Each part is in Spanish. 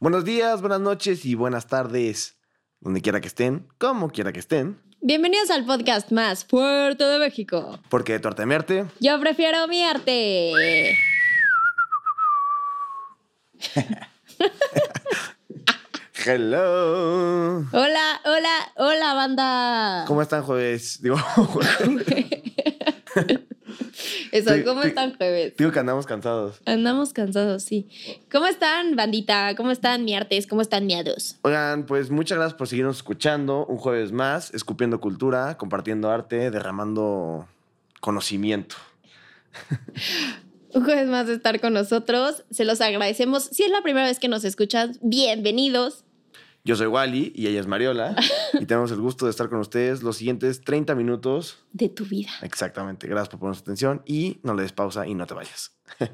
Buenos días, buenas noches y buenas tardes, donde quiera que estén, como quiera que estén, Bienvenidos al podcast más fuerte de México. porque de tu arte a mi arte, Yo prefiero mi arte. hello. Hola, hola, hola, banda. ¿Cómo están jueves? Digo, Eso, ¿cómo están, jueves? digo que andamos cansados. Andamos cansados, sí. ¿Cómo están, bandita? ¿Cómo están, mi artes? ¿Cómo están, miados? Oigan, pues muchas gracias por seguirnos escuchando un jueves más, escupiendo cultura, compartiendo arte, derramando conocimiento. Un jueves más de estar con nosotros. Se los agradecemos. Si es la primera vez que nos escuchas, bienvenidos. Yo soy Wally y ella es Mariola y tenemos el gusto de estar con ustedes los siguientes 30 minutos. de tu vida. Exactamente, gracias por ponernos atención y no le des pausa y no te vayas.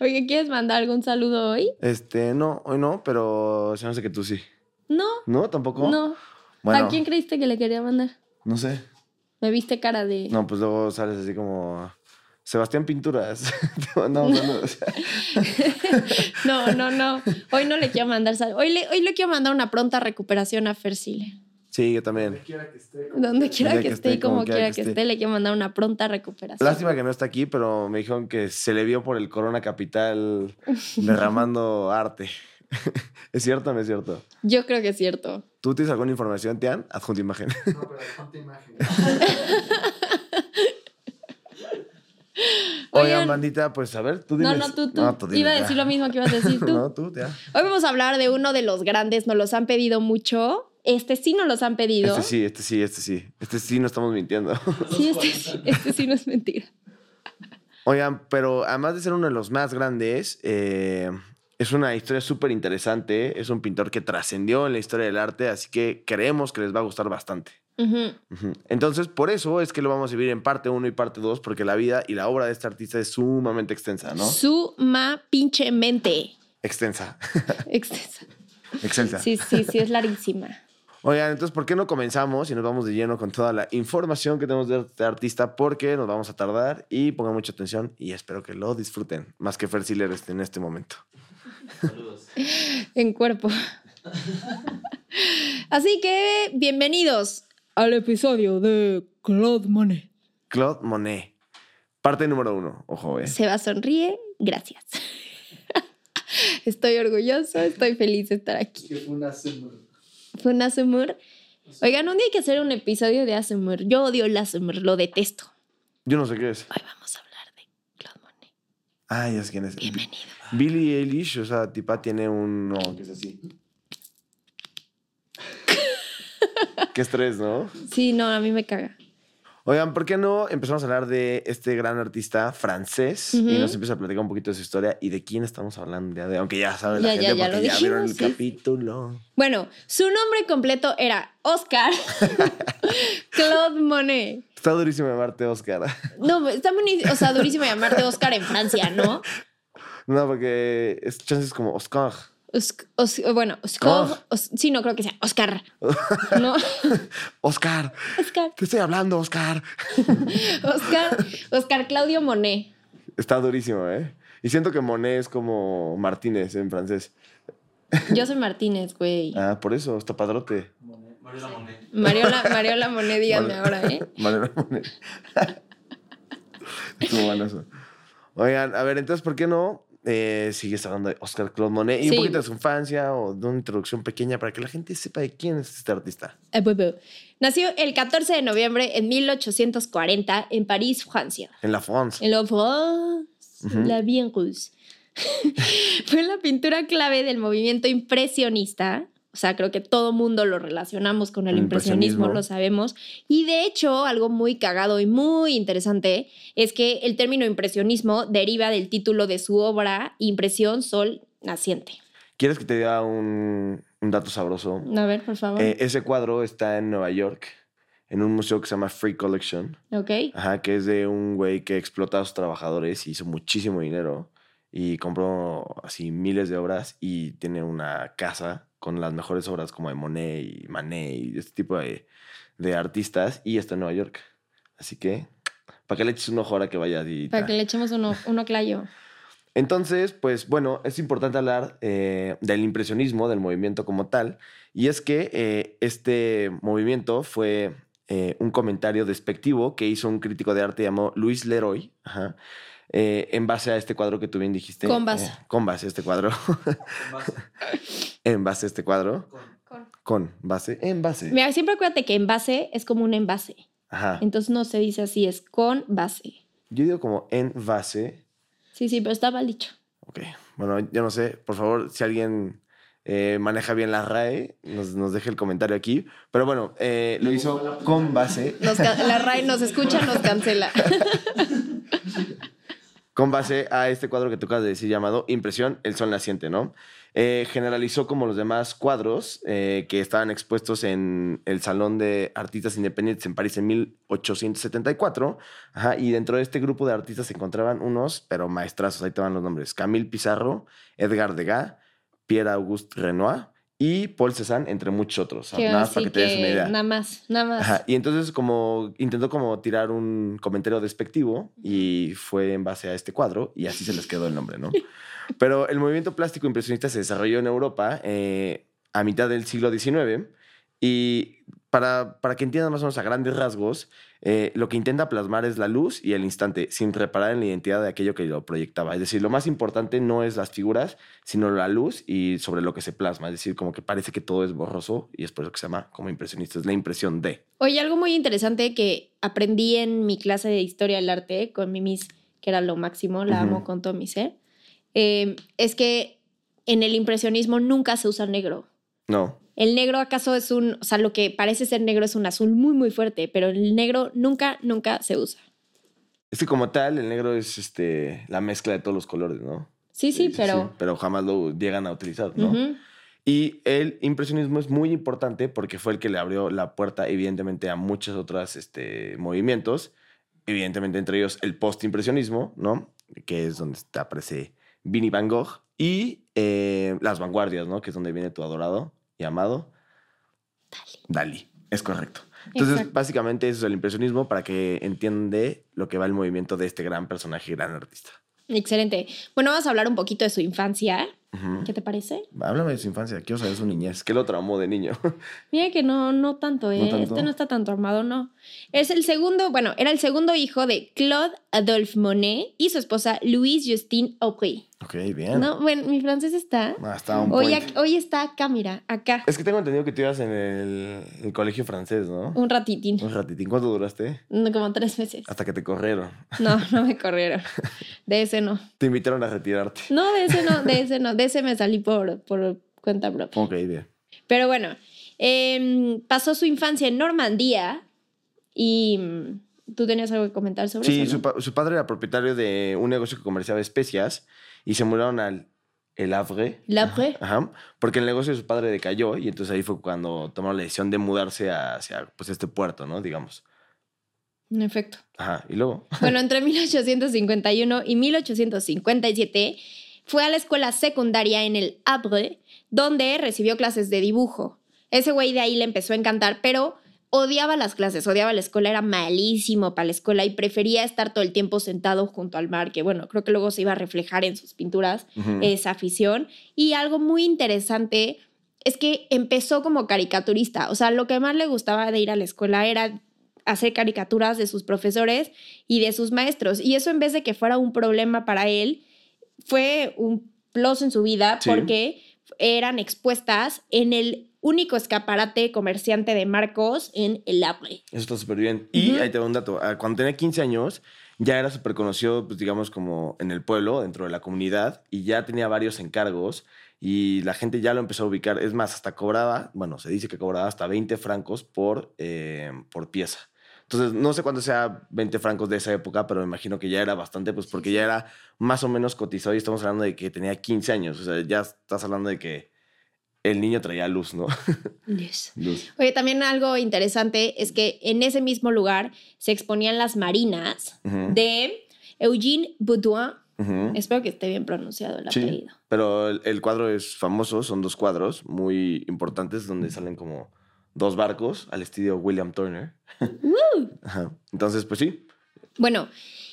Oye, ¿quieres mandar algún saludo hoy? Este, no, hoy no, pero se me hace que tú sí. No, ¿No? ¿Tampoco? no. Bueno, ¿A quién creíste que le quería mandar? no sé. Me viste cara de... No, pues luego sales así como Sebastián Pinturas. no, no, no. o sea, No, no, no. Hoy no le quiero mandar sal. Hoy le, hoy le quiero mandar una pronta recuperación a Fersile. sí, yo también. Donde quiera Donde que, que esté y esté, como como quiera quiera que que esté. esté. le quiero mandar una pronta recuperación. Lástima que no está aquí, pero me dijeron que se le vio por el Corona Capital derramando arte. ¿Es cierto o no es cierto? Yo creo que es cierto. ¿Tú tienes alguna información, Tian? Adjunta imagen. No, pero ponte imagen. Oigan, Oigan. bandita, pues a ver, tú No, diles. no, tú, tú. Iba a decir lo mismo que ibas a decir tú. no, tú, ya. Hoy vamos a hablar de uno de los grandes. Nos los han pedido mucho. Este sí nos los han pedido. Este sí, este sí, este sí. Este sí, no estamos mintiendo. Sí, este sí, este sí no es mentira. Oigan, pero además de ser uno de los más grandes, eh, es una historia súper interesante. Es un pintor que trascendió en la historia del arte, así que creemos que les va a gustar bastante. Entonces, por eso es que lo vamos a vivir en parte 1 y parte 2, porque la vida y la obra de este artista es sumamente extensa, ¿no? Suma pinche mente. Extensa. Extensa. Excelsa. Sí, sí, sí, es larguísima. Oigan, entonces, ¿por qué no comenzamos y nos vamos de lleno con toda la información que tenemos de este artista? Porque nos vamos a tardar y pongan mucha atención y espero que lo disfruten, más que Fer Siller este- en este momento. en cuerpo. Así que bienvenidos al episodio de Claude Monet. Claude Monet. Parte número uno. Ojo, eh. Seba sonríe, gracias. Estoy orgulloso, estoy feliz de estar aquí. Que fue una semana. Fue un Asumur. Oigan, un día hay que hacer un episodio de Asumur. Yo odio el Asumur, lo detesto. Yo no sé qué es. Hoy vamos a hablar de Claude Monet. Ah, ya sé quién es. Bienvenido. Billie Eilish, o sea, tipa tiene un... No, que es así. Qué estrés, ¿no? Sí, no, a mí me caga. Oigan, ¿por qué no empezamos a hablar de este gran artista francés y nos empieza a platicar un poquito de su historia y de quién estamos hablando día de Aunque ya sabe la Ya, ya, gente ya porque ya vieron el sí. capítulo. Bueno, su nombre completo era Oscar Claude Monet. Está durísimo llamarte Oscar. No, está muy, o sea, durísimo llamarte Oscar en Francia, ¿no? no, porque es chances como Oscar. Os- os- bueno, Oscar, Ah. os- sí, no creo que sea Oscar. No, Oscar, Oscar, te estoy hablando, Oscar. Oscar, Oscar Claudio Monet. Está durísimo, ¿eh? Y siento que Monet es como Martínez en francés. Yo soy Martínez, güey. Ah, por eso, está padrote. Monet, Mariola Monet. Mariola, Mariola Monet, díganme ahora, ¿eh? Mariana Monet. Estuvo bueno eso. Oigan, a ver, entonces, ¿por qué no eh, sigues hablando de Oscar Claude Monet? Y Sí. un poquito de su infancia o de una introducción pequeña para que la gente sepa de quién es este artista. Eh, bu- bu. Nació el 14 de noviembre en 1840 en París, Francia. En la France. En la France, Ujú. la bien. Fue la pintura clave del movimiento impresionista. O sea, creo que todo mundo lo relacionamos con el El impresionismo, impresionismo. lo sabemos. Y de hecho, algo muy cagado y muy interesante es que el término impresionismo deriva del título de su obra Impresión Sol Naciente. ¿Quieres que te diga un, un dato sabroso? A ver, por favor. Eh, ese cuadro está en Nueva York, en un museo que se llama Free Collection. ok. Ajá, que es de un güey que explota a sus trabajadores y hizo muchísimo dinero y compró así miles de obras y tiene una casa con las mejores obras como de Monet y Manet y este tipo de, de artistas y está en Nueva York. Así que, para que le eches un ojo ahora que vaya a Para que le echemos uno, uno clayo. Entonces, pues bueno, es importante hablar eh, del impresionismo, del movimiento como tal, y es que eh, este movimiento fue eh, un comentario despectivo que hizo un crítico de arte llamado Luis Leroy, ajá, eh, en base a este cuadro que tú bien dijiste. Con base. eh, con base a este cuadro. En base a este cuadro. con- Con base. En base. Mira, siempre acuérdate que envase es como un envase. Ajá. Entonces no se dice así, es con base. Yo digo como en base. Sí, sí, pero está mal dicho. Ok. Bueno, yo no sé. Por favor, si alguien eh, maneja bien la RAE, nos, nos deje el comentario aquí. Pero bueno, eh, lo hizo con base. Nos la RAI nos escucha, nos cancela. con base a este cuadro que tú de decir llamado Impresión, el sol naciente, ¿no? Eh, generalizó como los demás cuadros eh, que estaban expuestos en el Salón de Artistas Independientes en París en 1874. Ajá, y dentro de este grupo de artistas se encontraban unos, pero maestrazos, ahí te van los nombres. Camille Pizarro, Edgar Degas, Pierre-Auguste Renoir y Paul Cézanne, entre muchos otros. Que nada más para que te des una idea. nada más, nada más. Ajá, Y entonces como intentó como tirar un comentario despectivo y fue en base a este cuadro y así se les quedó el nombre, ¿no? Pero el movimiento plástico impresionista se desarrolló en Europa eh, a mitad del siglo XIX y para, para que entiendan más o menos a grandes rasgos, eh, lo que intenta plasmar es la luz y el instante, sin reparar en la identidad de aquello que lo proyectaba. Es decir, lo más importante no es las figuras, sino la luz y sobre lo que se plasma. Es decir, como que parece que todo es borroso y es por eso que se llama como impresionista, es la impresión de. Oye, algo muy interesante que aprendí en mi clase de historia del arte con mi miss, que era lo máximo, la amo con todo mi ser, eh, es que en el impresionismo nunca se usa negro. No, El negro acaso es un, o sea, lo que parece ser negro es un azul muy, muy fuerte, pero el negro nunca, nunca se usa. Es que como tal, el negro es este, la mezcla de todos los colores, ¿no? Sí, sí, pero... Pero jamás lo llegan a utilizar, ¿no? Y el impresionismo es muy importante porque fue el que le abrió la puerta, evidentemente, a muchos otros este, movimientos. Evidentemente, entre ellos el post-impresionismo, ¿no? Que es donde te aparece Vinnie Van Gogh. Y eh, las vanguardias, ¿no? Que es donde viene tu adorado y amado. Dalí. Es correcto. Entonces, Exacto. básicamente, eso es el impresionismo para que entiende lo que va el movimiento de este gran personaje, gran artista. Excelente. Bueno, vamos a hablar un poquito de su infancia. ¿Qué te parece? Háblame de su infancia. Quiero saber su niñez. ¿Qué lo traumó de niño? Mira que no, no tanto, ¿eh? tanto. Este no está tan traumado, no. Es el segundo, bueno, era el segundo hijo de Claude Adolphe Monet y su esposa Louise Justine Aubry. ok, bien. No, bueno, mi francés está. Ah, está un Hoy, point. hoy está acá, mira, acá. Es que tengo entendido que tú ibas en el, el colegio francés, ¿no? Un ratitín. Un ratitín. ¿Cuánto duraste? No, Como tres meses. Hasta que te corrieron. No, no me corrieron. De ese no. Te invitaron a retirarte. No, de ese no, de ese no. De ese me salí por, por cuenta propia. Ok, bien. Pero bueno, em, pasó su infancia en Normandía y mm, tú tenías algo que comentar sobre Sí, eso. su, ¿no? su padre era propietario de un negocio que comerciaba especias y se mudaron al El Havre. La pre. Ajá, porque el negocio de su padre decayó y entonces ahí fue cuando tomaron la decisión de mudarse hacia pues, este puerto, ¿no? Digamos. En efecto. Ajá, y luego. Bueno, entre 1851 y 1857 fue a la escuela secundaria en el Havre, donde recibió clases de dibujo. Ese güey de ahí le empezó a encantar, pero odiaba las clases, odiaba la escuela, era malísimo para la escuela y prefería estar todo el tiempo sentado junto al mar, que bueno, creo que luego se iba a reflejar en sus pinturas esa afición. Y algo muy interesante es que empezó como caricaturista. O sea, lo que más le gustaba de ir a la escuela era hacer caricaturas de sus profesores y de sus maestros. Y eso en vez de que fuera un problema para él, fue un plus en su vida Sí. porque eran expuestas en el único escaparate comerciante de Marcos en el Havre. Eso está súper bien. Y ahí te va un dato. Ah, Cuando tenía 15 años, ya era súper conocido, pues digamos, como en el pueblo, dentro de la comunidad, y ya tenía varios encargos y la gente ya lo empezó a ubicar. Es más, hasta cobraba, bueno, se dice que cobraba hasta 20 francos por, eh, por pieza. Entonces, no sé cuánto sea 20 francos de esa época, pero me imagino que ya era bastante, pues porque ya era más o menos cotizado y estamos hablando de que tenía 15 años. O sea, ya estás hablando de que el niño traía luz, ¿no? luz. Oye, también algo interesante es que en ese mismo lugar se exponían las marinas de Eugene Baudouin. Ujú. Espero que esté bien pronunciado el Sí. apellido. Pero el, el cuadro es famoso, son dos cuadros muy importantes donde salen como dos barcos al estilo William Turner. Entonces, pues sí. Bueno,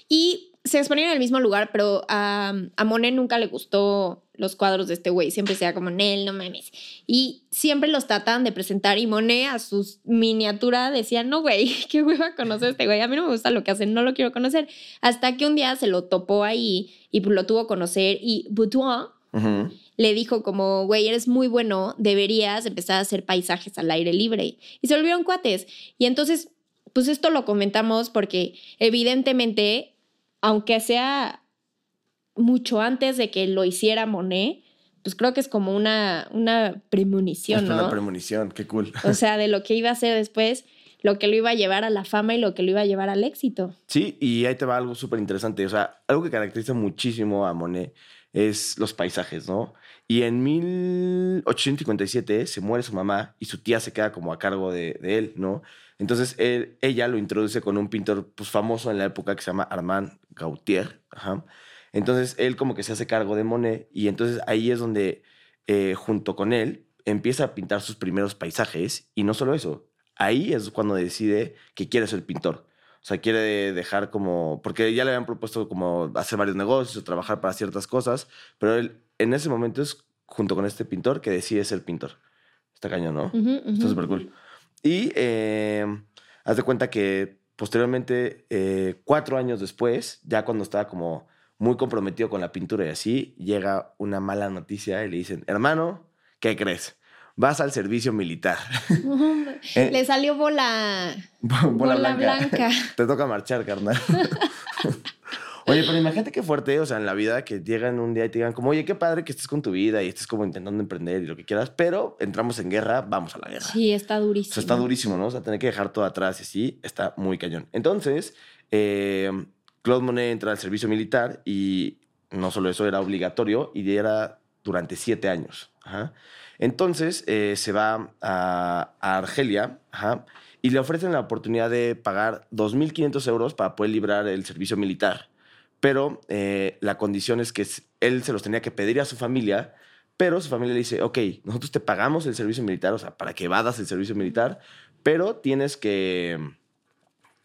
y se exponían en el mismo lugar, pero a, a Monet nunca le gustó los cuadros de este güey. Siempre sea como, Nel, no mames. Y siempre los trataban de presentar y Monet a su miniatura decía, no, güey, qué hueva conocer a este güey. A mí no me gusta lo que hacen, no lo quiero conocer. Hasta que un día se lo topó ahí y lo tuvo a conocer y Boudoir Ujú. le dijo como, güey, eres muy bueno, deberías empezar a hacer paisajes al aire libre. Y se volvieron cuates. Y entonces, pues esto lo comentamos porque evidentemente, aunque sea mucho antes de que lo hiciera Monet, pues creo que es como una, una premonición, Es ¿no? una premonición, qué cool. o sea, de lo que iba a hacer después, lo que lo iba a llevar a la fama y lo que lo iba a llevar al éxito. Sí, y ahí te va algo súper interesante. O sea, algo que caracteriza muchísimo a Monet es los paisajes, ¿no? Y en 1857 se muere su mamá y su tía se queda como a cargo de, de él, ¿no? Entonces él, ella lo introduce con un pintor pues, famoso en la época que se llama Armand Gautier. Ajá. Entonces él como que se hace cargo de Monet y entonces ahí es donde eh, junto con él empieza a pintar sus primeros paisajes y no solo eso, ahí es cuando decide que quiere ser pintor. O sea, quiere dejar como, porque ya le habían propuesto como hacer varios negocios, o trabajar para ciertas cosas, pero él en ese momento es junto con este pintor que decide ser pintor. Está cañón, ¿no? Ujú, ujú. Está súper cool. Y eh, haz de cuenta que posteriormente, eh, cuatro años después, ya cuando estaba como muy comprometido con la pintura y así, llega una mala noticia y le dicen, hermano, ¿qué crees? Vas al servicio militar. Eh, Le salió bola, Bola bola blanca. blanca. Te toca marchar, carnal. Oye, pero imagínate qué fuerte, o sea, en la vida que llegan un día y te digan como, oye, qué padre que estés con tu vida y estés como intentando emprender y lo que quieras, pero entramos en guerra, vamos a la guerra. Sí, está O durísimo. sea, está durísimo, ¿no? O sea, tener que dejar todo atrás y así está muy cañón. Entonces, eh, Claude Monet entra al servicio militar y no solo eso, era obligatorio y era durante siete años. Ajá. Entonces, eh, se va a, a Argelia ajá, y le ofrecen la oportunidad de pagar 2.500 euros para poder librar el servicio militar. Pero eh, la condición es que él se los tenía que pedir a su familia, pero su familia le dice, ok, nosotros te pagamos el servicio militar, o sea, para que vadas el servicio militar, pero tienes que,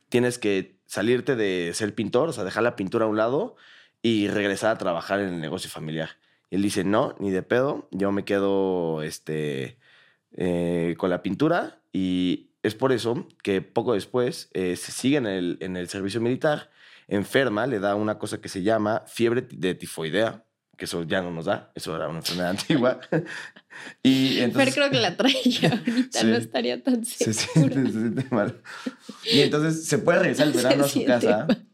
tienes que salirte de ser pintor, o sea, dejar la pintura a un lado y regresar a trabajar en el negocio familiar. Y él dice, no, ni de pedo, yo me quedo este, eh, con la pintura y es por eso que poco después eh, se sigue en el, en el servicio militar, enferma, le da una cosa que se llama fiebre de tifoidea, que eso ya no nos da, eso era una enfermedad antigua. y Pero entonces... creo que la traía ahorita, Sí. no estaría tan Se siente, se siente mal. Y entonces se puede regresar el Se verano a su casa. mal.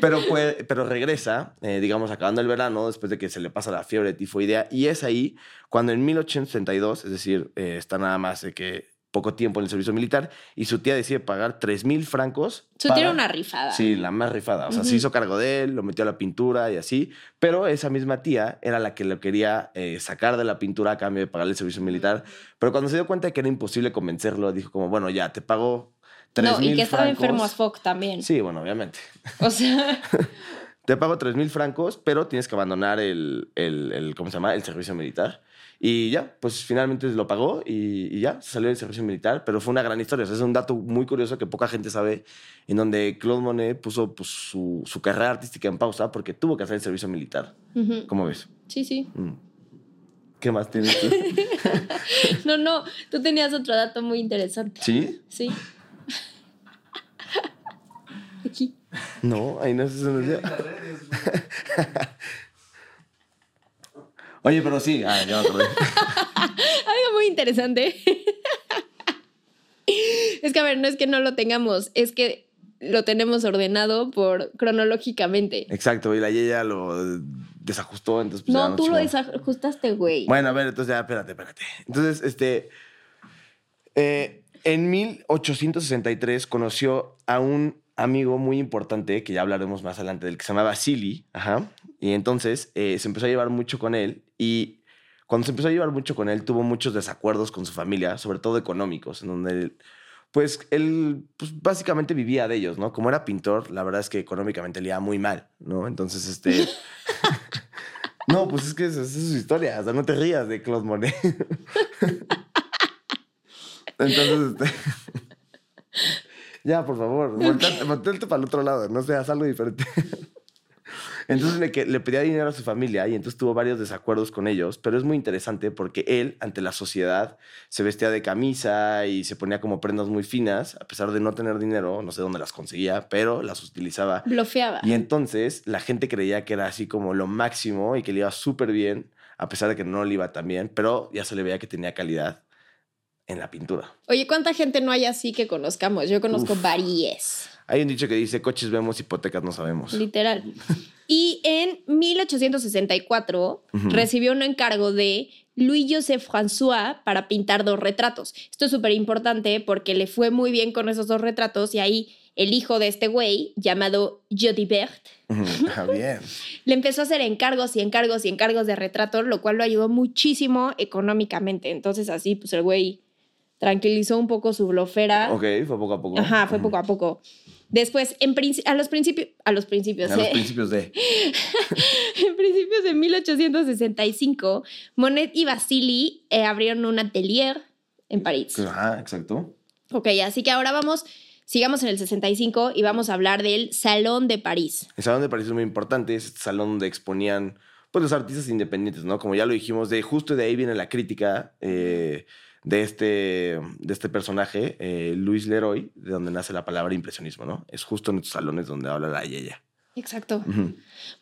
Pero, puede, pero regresa, eh, digamos, acabando el verano, después de que se le pasa la fiebre tifoidea. Y es ahí cuando en 1832, es decir, eh, está nada más de que poco tiempo en el servicio militar, y su tía decide pagar 3 mil francos. Su tía era una rifada. Sí, la más rifada. O sea, se Ujú. hizo cargo de él, lo metió a la pintura y así. Pero esa misma tía era la que lo quería eh, sacar de la pintura a cambio de pagarle el servicio militar. Pero cuando se dio cuenta de que era imposible convencerlo, dijo como, bueno, ya, te pago tres No, mil y que estaba francos. enfermo as fuck también. Sí, bueno, obviamente. O sea, Te pago 3 mil francos, pero tienes que abandonar el, el, el- ¿cómo se llama? El servicio militar. Y ya, pues finalmente lo pagó y, y ya, salió del servicio militar, pero fue una gran historia. O sea, es un dato muy curioso que poca gente sabe, en donde Claude Monet puso pues, su, su carrera artística en pausa porque tuvo que hacer el servicio militar. ¿Cómo ves? sí, sí. Mm. ¿Qué más tienes tú? No, no, tú tenías otro dato muy interesante. ¿Sí? Sí. Aquí. No, ahí no se nos dio. Oye, pero sí, ah, ya me acordé. Algo muy interesante. es que, a ver, no es que no lo tengamos, es que lo tenemos ordenado por cronológicamente. Exacto, y la Yeya lo desajustó, entonces pues, No, tú lo desajustaste, güey. Bueno, a ver, entonces ya, espérate, espérate. Entonces, este. eh, en 1863 conoció a un amigo muy importante, que ya hablaremos más adelante, del que se llamaba Silly. Ajá. Y entonces eh, se empezó a llevar mucho con él. Y cuando se empezó a llevar mucho con él, tuvo muchos desacuerdos con su familia, sobre todo económicos, en donde. él, pues él pues, básicamente vivía de ellos, ¿no? Como era pintor, la verdad es que económicamente le iba muy mal, ¿no? Entonces, este. No, pues es que esa esa es su historia. O sea, no te rías de Claude Monet. Entonces, este... ya, por favor, volteate, para el otro lado, no seas algo diferente. Entonces le, le pedía dinero a su familia y entonces tuvo varios desacuerdos con ellos, pero es muy interesante porque él, ante la sociedad, se vestía de camisa y se ponía como prendas muy finas, a pesar de no tener dinero, no sé dónde las conseguía, pero las utilizaba. Blofeaba. Y entonces la gente creía que era así como lo máximo y que le iba súper bien, a pesar de que no le iba tan bien, pero ya se le veía que tenía calidad en la pintura. Oye, ¿cuánta gente no hay así que conozcamos? Yo conozco Uf. varias. Hay un dicho que dice, coches vemos, hipotecas no sabemos. Literal. Y en 1864 Ujú. recibió un encargo de Louis-Joseph François para pintar dos retratos. Esto es súper importante porque le fue muy bien con esos dos retratos y ahí el hijo de este güey, llamado Jodibert, Ah, bien. le empezó a hacer encargos y encargos y encargos de retratos, lo cual lo ayudó muchísimo económicamente. Entonces así, pues el güey tranquilizó un poco su blofera. Ok, fue poco a poco. Ajá, fue poco a poco. Después, en a los principios, a los principios, A los principios de... en principios de 1865, Monet y Basili eh, abrieron un atelier en París. Ajá, exacto. Ok, así que ahora vamos, sigamos en el 65 y vamos a hablar del Salón de París. El Salón de París es muy importante, es este salón donde exponían pues, los artistas independientes, ¿no? Como ya lo dijimos, de justo de ahí viene la crítica eh, de, este, de este personaje, eh, Louis Leroy, de donde nace la palabra impresionismo, ¿no? Es justo en estos salones donde habla la Yaya. Exacto.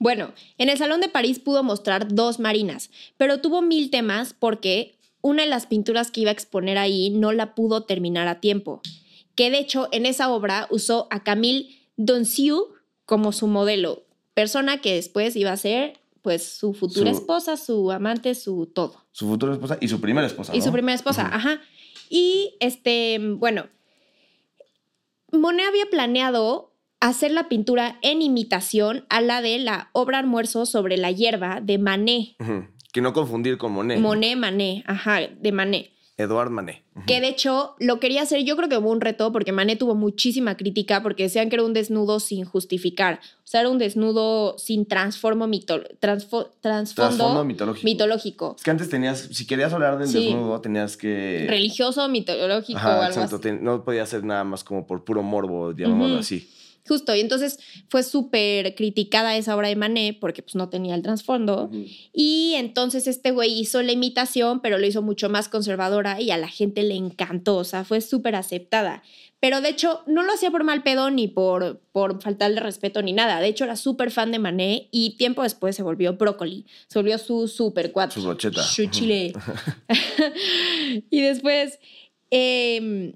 Bueno, en el Salón de París pudo mostrar dos marinas, pero tuvo mil temas porque una de las pinturas que iba a exponer ahí no la pudo terminar a tiempo. Que de hecho en esa obra usó a Camille Donciu como su modelo, persona que después iba a ser pues su futura Su- esposa, su amante, su todo. Su futura esposa y su primera esposa, Y ¿no? su primera esposa, ajá. Y este, bueno, Monet había planeado hacer la pintura en imitación a la de la obra Almuerzo sobre la hierba de Manet. Que no confundir con Monet. Monet, Manet, ajá, de Manet. Edouard Manet. Ujú. Que de hecho lo quería hacer, yo creo que hubo un reto porque Manet tuvo muchísima crítica porque decían que era un desnudo sin justificar. O sea, era un desnudo sin transformo mito, transfo- Trasfondo mitológico. mitológico. Es que antes tenías, si querías hablar del Sí. desnudo, tenías que... Religioso, mitológico o algo exacto. así. no podía ser nada más como por puro morbo, llamémoslo Ujú. así. Justo, y entonces fue súper criticada esa obra de Manet porque pues no tenía el trasfondo. Y entonces este güey hizo la imitación, pero lo hizo mucho más conservadora y a la gente le encantó, o sea, fue súper aceptada. Pero de hecho no lo hacía por mal pedo ni por, por faltarle respeto ni nada. De hecho era súper fan de Manet y tiempo después se volvió brócoli, se volvió su súper cuatro. Su brocheta. Su chile. y después, em,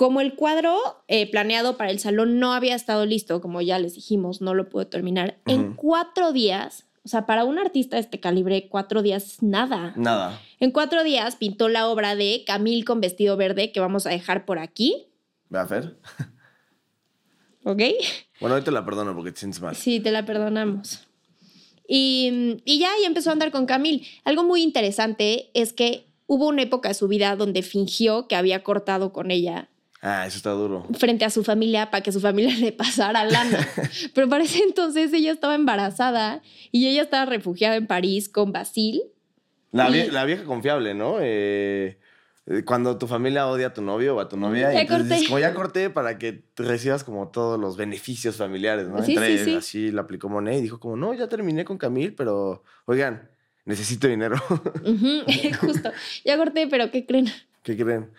como el cuadro eh, planeado para el salón no había estado listo, como ya les dijimos, no lo pudo terminar, en cuatro días, o sea, para un artista de este calibre, cuatro días nada. Nada. En cuatro días pintó la obra de Camille con vestido verde, que vamos a dejar por aquí, ¿Ve a Fer? ¿ok? Bueno, ahorita la perdono porque te sientes mal. Sí, te la perdonamos. Y, y ya, y empezó a andar con Camille. Algo muy interesante es que hubo una época de su vida donde fingió que había cortado con ella Ah, eso está duro. frente a su familia para que su familia le pasara lana. Pero para ese entonces ella estaba embarazada y ella estaba refugiada en París con Basil. La, Y- vie- la vieja confiable, ¿no? Eh, eh, cuando tu familia odia a tu novio o a tu novia, Ya corté. dices, como ya corté para que recibas como todos los beneficios familiares, ¿no? Sí, Entre sí, sí. así lo aplicó Monet y dijo como, no, ya terminé con Camil, pero oigan, necesito dinero. Justo. Ya corté, pero ¿qué creen? ¿Qué creen?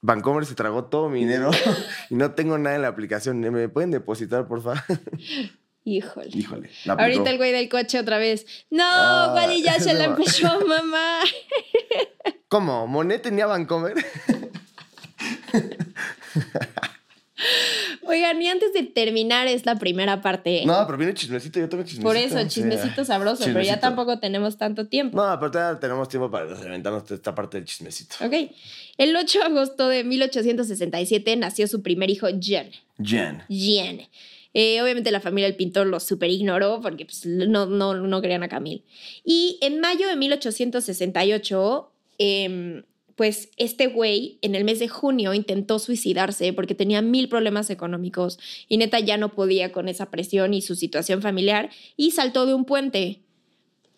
Vancomer se tragó todo mi dinero y no tengo nada en la aplicación. ¿Me pueden depositar, por favor? Híjole. Híjole. Ahorita el güey del coche otra vez. No, Ah, Wally ya se la empezó, mamá. ¿Cómo? ¿Monet tenía Vancomer? Oigan, y antes de terminar esta primera parte, No, pero viene chismecito, yo tengo chismecito. por eso, sí. chismecito sabroso, pero ya tampoco tenemos tanto tiempo. No, pero todavía tenemos tiempo para reventarnos esta parte del chismecito. Ok. El 8 de agosto de 1867 nació su primer hijo, Jean. Jen. Jean. Eh, obviamente la familia del pintor lo super ignoró porque pues, no, no, no querían a Camille. Y en mayo de 1868, em, pues este güey en el mes de junio intentó suicidarse porque tenía mil problemas económicos y neta ya no podía con esa presión y su situación familiar y saltó de un puente.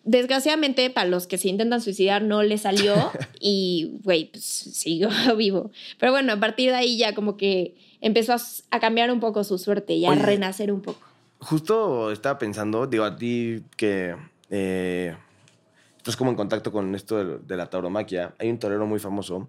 desgraciadamente, para los que se intentan suicidar, no le salió y, güey, pues siguió vivo. Pero bueno, a partir de ahí ya como que empezó a, cambiar un poco su suerte y a Oye. renacer un poco. Justo estaba pensando, digo, a ti que eh, estás como en contacto con esto de, de la tauromaquia, hay un torero muy famoso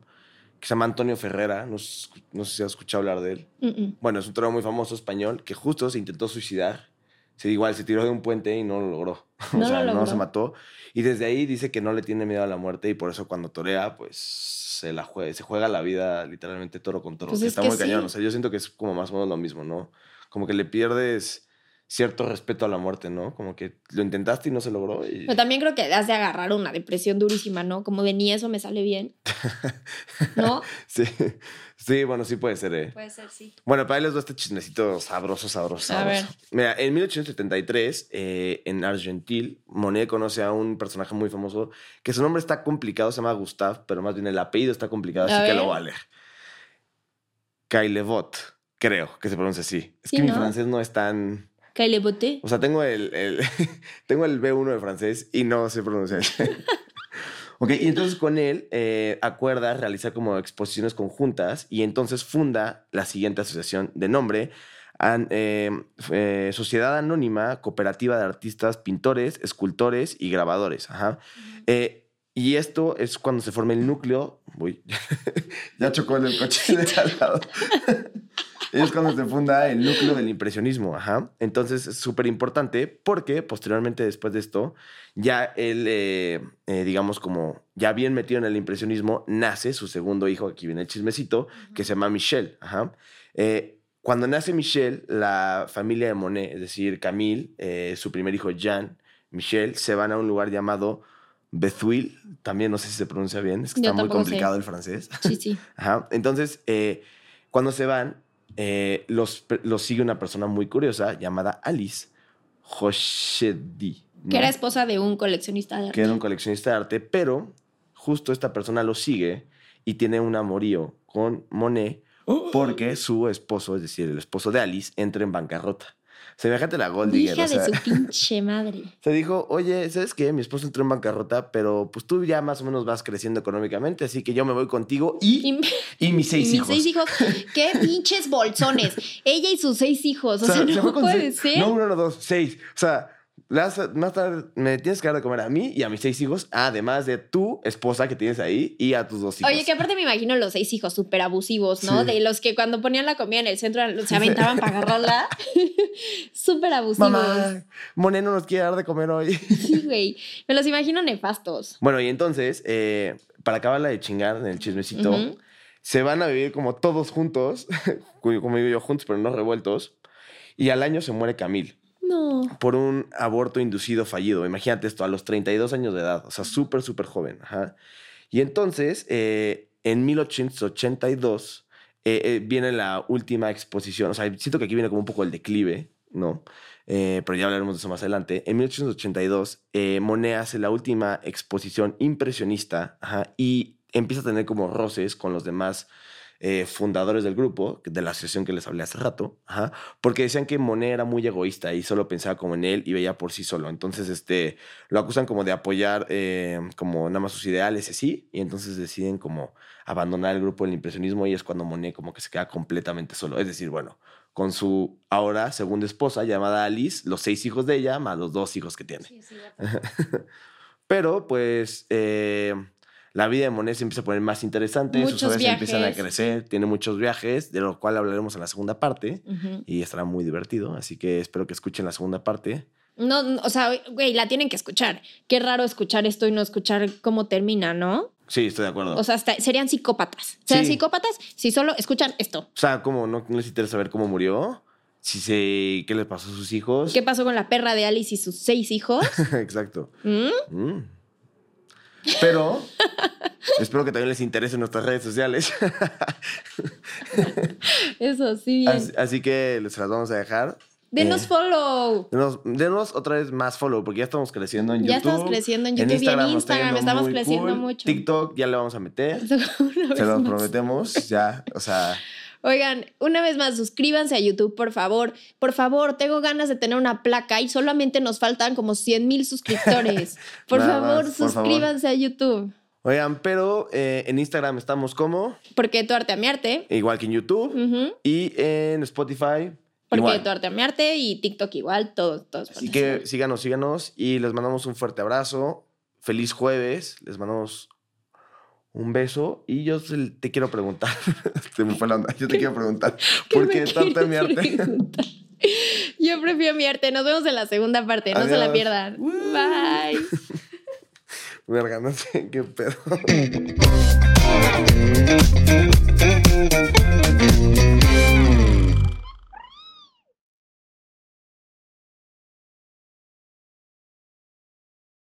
que se llama Antonio Ferrera, no, no sé si has escuchado hablar de él. Mm, mm. Bueno, es un torero muy famoso español que justo se intentó suicidar. Se, igual se tiró de un puente y no lo logró. No o sea, lo no logró. se mató. Y desde ahí dice que no le tiene miedo a la muerte y por eso cuando torea, pues se, la juega, se juega la vida literalmente toro con toro. Pues que es está que muy cañón. sí. O sea, yo siento que es como más o menos lo mismo, ¿no? Como que le pierdes cierto respeto a la muerte, ¿no? Como que lo intentaste y no se logró. Y... Pero también creo que has de agarrar una depresión durísima, ¿no? Como de ni eso me sale bien. ¿No? Sí, sí, bueno, sí puede ser, ¿eh? Puede ser, sí. Bueno, para ahí les doy este chismecito sabroso, sabroso, A sabroso. ver. Mira, en 1873, eh, en Argentil, Monet conoce a un personaje muy famoso que su nombre está complicado, se llama Gustave, pero más bien el apellido está complicado, A así que lo leer. Caillevot, creo que se pronuncia así. Es Sí, que mi francés no es tan... Kyle Boté. O sea, tengo el, el- tengo el B1 de francés y no sé pronunciar. ok, y entonces con él eh, acuerda realizar como exposiciones conjuntas y entonces funda la siguiente asociación de nombre, an- eh, eh, Sociedad Anónima Cooperativa de Artistas, Pintores, Escultores y Grabadores. Ajá. Eh, y esto es cuando se forma el núcleo. Uy, ya chocó en el coche de al lado. Es cuando se funda el núcleo del impresionismo, ajá. Entonces es súper importante porque posteriormente después de esto, ya él, eh, eh, digamos como ya bien metido en el impresionismo, nace su segundo hijo, aquí viene el chismecito, que se llama Michel, ajá. Eh, cuando nace Michel, la familia de Monet, es decir, Camille, su primer hijo Jean, Michel, se van a un lugar llamado Bethuil, también no sé si se pronuncia bien, es que Yo está muy sé. complicado el francés. Sí, sí. Ajá. Entonces, eh, cuando se van, eh, los, los sigue una persona muy curiosa llamada Alice Hoshedi. ¿no? Que era esposa de un coleccionista de arte. Que era un coleccionista de arte, pero justo esta persona lo sigue y tiene un amorío con Monet porque su esposo, es decir, el esposo de Alice, entra en bancarrota. Semejante a la Gold Digger. Hija o sea, de su pinche madre. se dijo, oye, ¿sabes qué? Mi esposo entró en bancarrota, pero pues tú ya más o menos vas creciendo económicamente, así que yo me voy contigo y, Y, y mis seis y mis hijos. seis hijos. Qué pinches bolsones. Ella y sus seis hijos. O, sea, se no puede ser. No, uno, no, dos, seis. O sea, le vas- más tarde me tienes que dar de comer a mí y a mis seis hijos, además de tu esposa que tienes ahí y a tus dos hijos. Oye, que aparte me imagino los seis hijos súper abusivos, ¿no? Sí. De los que cuando ponían la comida en el centro se aventaban para agarrarla. súper abusivos. Mamá, no nos quiere dar de comer hoy. Sí, güey. Me los imagino nefastos. bueno, y entonces, eh, para acabarla de chingar en el chismecito, se van a vivir como todos juntos, como digo yo, juntos, pero no revueltos. Y al año se muere Camille. Por un aborto inducido fallido. Imagínate esto, a los 32 años de edad, o sea, súper, súper joven. Ajá. Y entonces, eh, en 1882, eh, eh, viene la última exposición. O sea, siento que aquí viene como un poco el declive, ¿no? Eh, pero ya hablaremos de eso más adelante. En 1882, eh, Monet hace la última exposición impresionista ajá, y empieza a tener como roces con los demás eh, fundadores del grupo, de la asociación que les hablé hace rato, ajá, porque decían que Monet era muy egoísta y solo pensaba como en él y veía por sí solo. Entonces, este, lo acusan como de apoyar eh, como nada más sus ideales y así, y entonces deciden como abandonar el grupo del impresionismo y es cuando Monet como que se queda completamente solo. Es decir, bueno, con su ahora segunda esposa llamada Alice, los seis hijos de ella, más los dos hijos que tiene. Pero pues eh, la vida de Monet se empieza a poner más interesante, sus obras empiezan a crecer, tiene muchos viajes, de lo cual hablaremos en la segunda parte y estará muy divertido, así que espero que escuchen la segunda parte. No, o sea, güey, la tienen que escuchar. Qué raro escuchar esto y no escuchar cómo termina, ¿no? Sí, estoy de acuerdo. O sea, hasta- serían psicópatas. Serían Sí. psicópatas si solo escuchan esto. O sea, ¿cómo no, no les interesa saber cómo murió? Si se, ¿Qué le pasó a sus hijos? ¿Qué pasó con la perra de Alice y sus seis hijos? Exacto. ¿Mm? Mm. Pero espero que también les interese nuestras redes sociales. Eso sí, bien. así, así que les las vamos a dejar. Denos Eh, follow. Denos, denos otra vez más follow, porque ya estamos creciendo en YouTube. Ya estamos creciendo en YouTube y en Instagram, estamos creciendo cool. mucho. TikTok ya le vamos a meter. Se los más. prometemos. Ya, o sea, Oigan, una vez más, suscríbanse a YouTube, por favor. Por favor, tengo ganas de tener una placa y solamente nos faltan como 100 mil suscriptores. Por favor, más, por favor. suscríbanse a YouTube. Oigan, pero eh, en Instagram estamos como, Porque tu arte a mi arte. igual que en YouTube, y en Spotify. Porque igual. tu arte a mi arte y TikTok igual, todos, todos. Así que síganos, síganos y les mandamos un fuerte abrazo. Feliz jueves. Les mandamos un beso y yo te quiero preguntar, se me fue la onda, yo te quiero preguntar, ¿por qué tanta mi arte? yo prefiero mi arte, nos vemos en la segunda parte, no se la pierdan. Bye. Verga, no sé qué pedo.